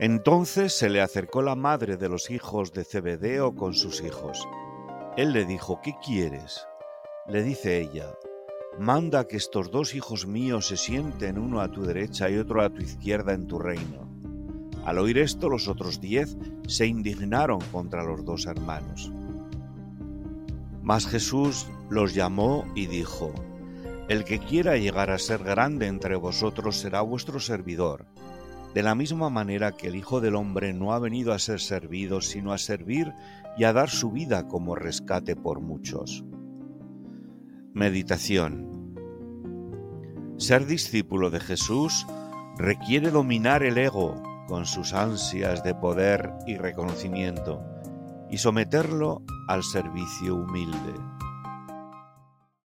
Entonces se le acercó la madre de los hijos de Zebedeo con sus hijos. Él le dijo, ¿qué quieres? Le dice ella, manda que estos dos hijos míos se sienten uno a tu derecha y otro a tu izquierda en tu reino. Al oír esto los otros diez se indignaron contra los dos hermanos. Mas Jesús los llamó y dijo, El que quiera llegar a ser grande entre vosotros será vuestro servidor, de la misma manera que el Hijo del Hombre no ha venido a ser servido, sino a servir y a dar su vida como rescate por muchos. Meditación Ser discípulo de Jesús requiere dominar el ego con sus ansias de poder y reconocimiento y someterlo al servicio humilde.